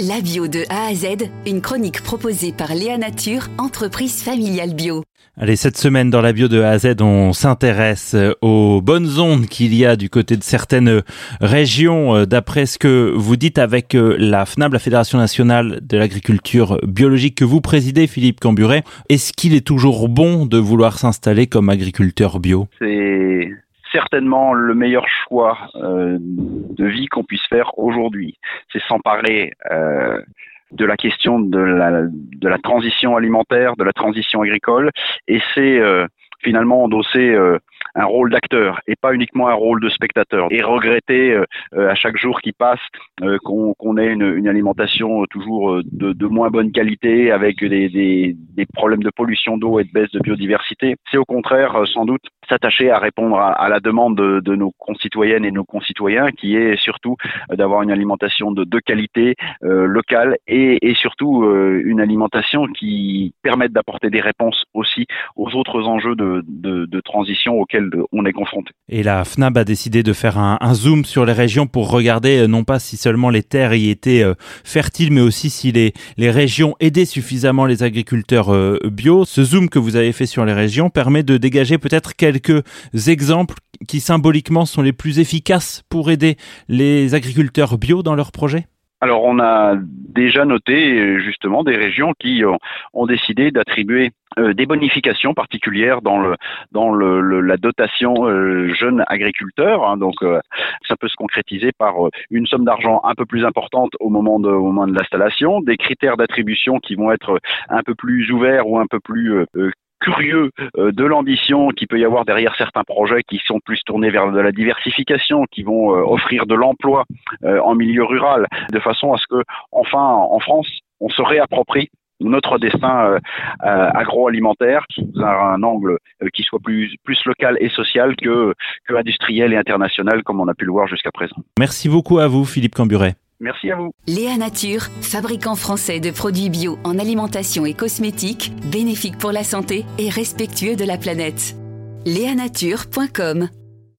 La bio de A à Z, une chronique proposée par Léa Nature, entreprise familiale bio. Allez, cette semaine dans la bio de A à Z, on s'intéresse aux bonnes ondes qu'il y a du côté de certaines régions. Euh, d'après ce que vous dites avec euh, la FNAB, la Fédération nationale de l'agriculture biologique que vous présidez, Philippe Camburet, est-ce qu'il est toujours bon de vouloir s'installer comme agriculteur bio? C'est certainement le meilleur choix euh, de vie qu'on puisse faire aujourd'hui. C'est s'emparer euh, de la question de la, transition alimentaire, de la transition agricole, et c'est euh, finalement endosser un rôle d'acteur et pas uniquement un rôle de spectateur. Et regretter euh, euh, à chaque jour qui passe euh, qu'on ait une, une, alimentation toujours de, de, moins bonne qualité avec des, des, des problèmes de pollution d'eau et de baisse de biodiversité. C'est au contraire sans doute s'attacher à répondre à, à, la demande de, de, nos concitoyennes et nos concitoyens qui est surtout d'avoir une alimentation de, de qualité euh, locale et, et surtout euh, une alimentation qui permette d'apporter des réponses aussi aux autres enjeux de, de transition auxquels Et la FNAB a décidé de faire un, zoom sur les régions pour regarder euh, non pas si seulement les terres y étaient euh, fertiles, mais aussi si les, les régions aidaient suffisamment les agriculteurs euh, bio. Ce zoom que vous avez fait sur les régions permet de dégager peut-être quelques exemples qui symboliquement sont les plus efficaces pour aider les agriculteurs bio dans leurs projets? Alors on a déjà noté justement des régions qui ont décidé d'attribuer euh, des bonifications particulières dans la dotation euh, jeune agriculteur. Hein, donc euh, ça peut se concrétiser par une somme d'argent un peu plus importante au moment de l'installation, des critères d'attribution qui vont être un peu plus ouverts ou un peu plus curieux de l'ambition qu'il peut y avoir derrière certains projets qui sont plus tournés vers de la diversification, qui vont offrir de l'emploi en milieu rural, de façon à ce que, enfin, en France, on se réapproprie notre destin euh, euh, agroalimentaire sous un, angle euh, qui soit plus, plus local et social que, que industriel et international comme on a pu le voir jusqu'à présent. Merci beaucoup à vous Philippe Camburet. Merci à vous. Léa Nature, fabricant français de produits bio en alimentation et cosmétiques, bénéfique pour la santé et respectueux de la planète. Léanature.com